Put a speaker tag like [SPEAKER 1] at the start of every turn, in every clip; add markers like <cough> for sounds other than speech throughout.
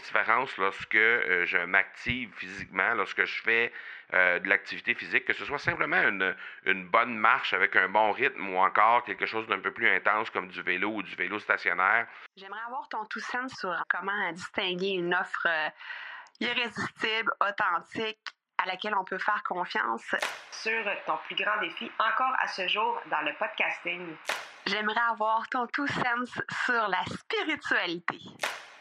[SPEAKER 1] différence lorsque je m'active physiquement, lorsque je fais de l'activité physique, que ce soit simplement une, une, bonne marche avec un bon rythme ou encore quelque chose d'un peu plus intense comme du vélo ou du vélo stationnaire.
[SPEAKER 2] J'aimerais avoir ton tout sens sur comment distinguer une offre irrésistible, authentique, à laquelle on peut faire confiance.
[SPEAKER 3] Sur ton plus grand défi encore à ce jour dans le podcasting.
[SPEAKER 2] J'aimerais avoir ton tout sens sur la spiritualité.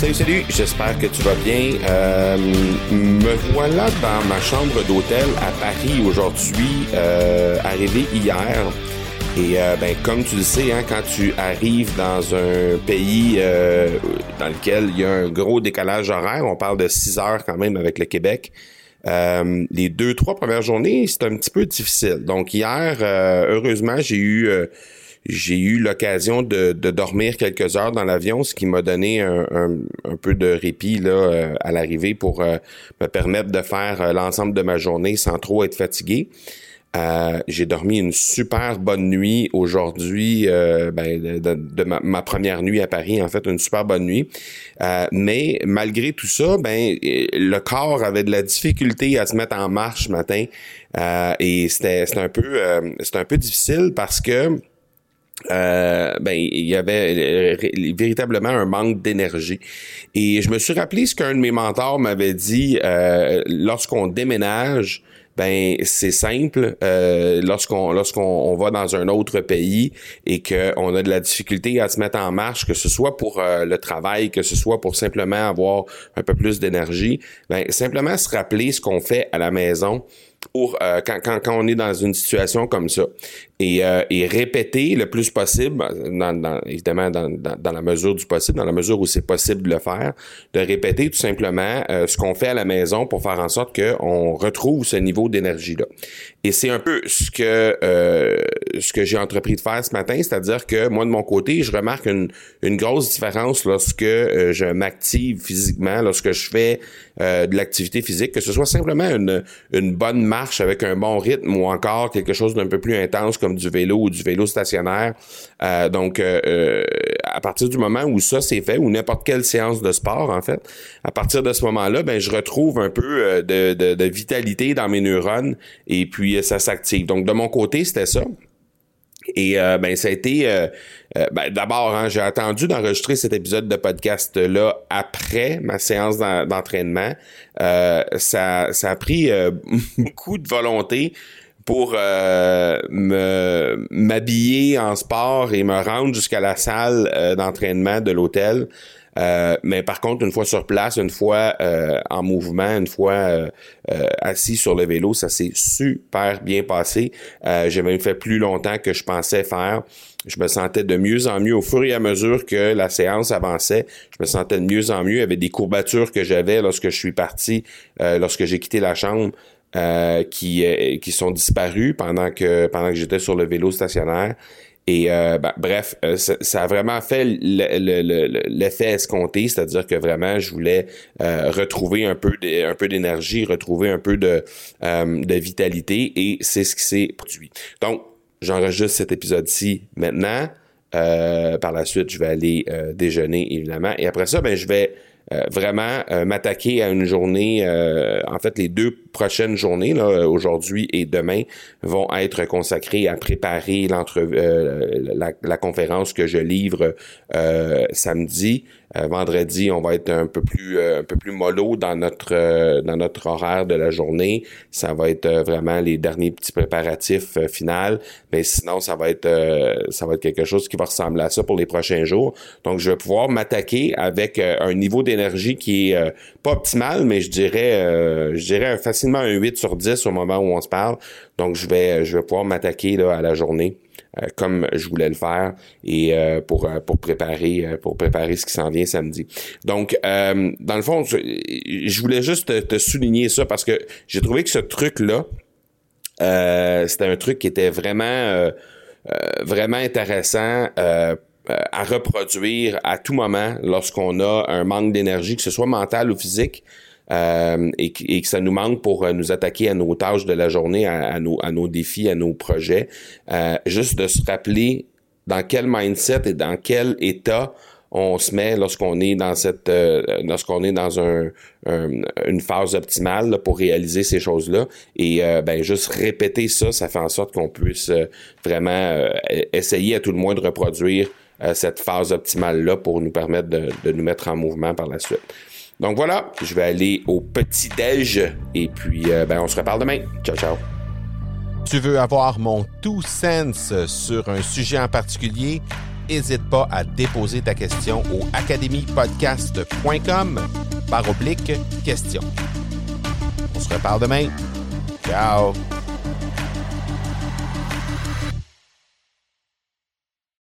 [SPEAKER 4] Salut, salut, j'espère que tu vas bien. Euh, me voilà dans ma chambre d'hôtel à Paris aujourd'hui, euh, arrivé hier. Et euh, ben, comme tu le sais, hein, quand tu arrives dans un pays euh, dans lequel il y a un gros décalage horaire, on parle de 6 heures quand même avec le Québec, euh, les deux, trois premières journées, c'est un petit peu difficile. Donc hier, heureusement, j'ai eu j'ai eu l'occasion de, dormir quelques heures dans l'avion, ce qui m'a donné un, peu de répit là, euh, à l'arrivée pour euh, me permettre de faire euh, l'ensemble de ma journée sans trop être fatigué. j'ai dormi une super bonne nuit aujourd'hui, ben, de, ma, première nuit à Paris, en fait, une super bonne nuit. mais malgré tout ça, ben le corps avait de la difficulté à se mettre en marche ce matin et c'était un peu c'était un peu difficile parce que euh, ben il y avait euh, véritablement un manque d'énergie. Et je me suis rappelé ce qu'un de mes mentors m'avait dit euh, lorsqu'on déménage ben c'est simple euh, lorsqu'on lorsqu'on va dans un autre pays et qu'on a de la difficulté à se mettre en marche que ce soit pour le travail que ce soit pour simplement avoir un peu plus d'énergie ben simplement se rappeler ce qu'on fait à la maison pour euh, quand, quand, quand, on est dans une situation comme ça et, euh, et répéter le plus possible, dans, dans, évidemment dans, dans, la mesure du possible, dans la mesure où c'est possible de le faire, de répéter tout simplement euh, ce qu'on fait à la maison pour faire en sorte qu'on retrouve ce niveau d'énergie-là. Et c'est un peu ce que ce que j'ai entrepris de faire ce matin, c'est-à-dire que moi de mon côté, je remarque une, une grosse différence lorsque je m'active physiquement, lorsque je fais de l'activité physique, que ce soit simplement une, une bonne marche avec un bon rythme ou encore quelque chose d'un peu plus intense comme du vélo ou du vélo stationnaire. Euh, donc, euh, euh, à partir du moment où ça c'est fait, ou n'importe quelle séance de sport en fait, à partir de ce moment-là, ben je retrouve un peu de, vitalité dans mes neurones et puis ça s'active. Donc, de mon côté, c'était ça. Et euh, ben ça a été ben, d'abord hein, j'ai attendu d'enregistrer cet épisode de podcast là après ma séance d'entraînement. ça ça a pris <laughs> beaucoup de volonté pour me m'habiller en sport et me rendre jusqu'à la salle d'entraînement de l'hôtel. Euh, mais par contre, une fois sur place, une fois euh, en mouvement, une fois euh, assis sur le vélo, ça s'est super bien passé. J'ai même fait plus longtemps que je pensais faire. Je me sentais de mieux en mieux au fur et à mesure que la séance avançait. Je me sentais de mieux en mieux. Avait des courbatures que j'avais lorsque je suis parti, lorsque j'ai quitté la chambre. Qui qui sont disparues pendant que pendant que j'étais sur le vélo stationnaire et euh, ben, bref, euh, ça, a vraiment fait l'effet escompté, c'est-à-dire que vraiment, je voulais euh, retrouver un peu un peu d'énergie, retrouver un peu de, de vitalité, et c'est ce qui s'est produit. Donc, j'enregistre cet épisode-ci maintenant. par la suite, je vais aller déjeuner, évidemment. Et après ça, ben, je vais euh, vraiment euh, m'attaquer à une journée, euh, en fait les deux prochaines journées, là, aujourd'hui et demain, vont être consacrées à préparer l'entre la, la, conférence que je livre samedi. Euh, vendredi, on va être un peu plus euh, un peu plus mollo dans notre euh, dans notre horaire de la journée. Ça va être vraiment les derniers petits préparatifs final, mais sinon ça va être ça va être quelque chose qui va ressembler à ça pour les prochains jours. Donc je vais pouvoir m'attaquer avec un niveau d'énergie qui est pas optimal, mais je dirais je dirais facilement un 8 sur 10 au moment où on se parle. Donc je vais je vais pouvoir m'attaquer là à la journée comme je voulais le faire et pour pour préparer pour préparer ce qui s'en vient samedi. Donc dans le fond, je, voulais juste te, souligner ça parce que j'ai trouvé que ce truc là c'était un truc qui était vraiment vraiment intéressant à reproduire à tout moment lorsqu'on a un manque d'énergie, que ce soit mental ou physique. Euh, et, que ça nous manque pour euh, nous attaquer à nos tâches de la journée, à, nos, à nos, défis, à nos projets. Euh, juste de se rappeler dans quel mindset et dans quel état on se met lorsqu'on est dans cette lorsqu'on est dans un, une phase optimale pour réaliser ces choses-là et ben juste répéter ça ça fait en sorte qu'on puisse vraiment essayer à tout le moins de reproduire cette phase optimale là pour nous permettre de, nous mettre en mouvement par la suite. Donc voilà, je vais aller au petit-déj et puis euh, ben, on se reparle demain. Ciao, ciao.
[SPEAKER 5] Tu veux avoir mon tout sens sur un sujet en particulier? N'hésite pas à déposer ta question au academypodcast.com par oblique question. On se reparle demain. Ciao!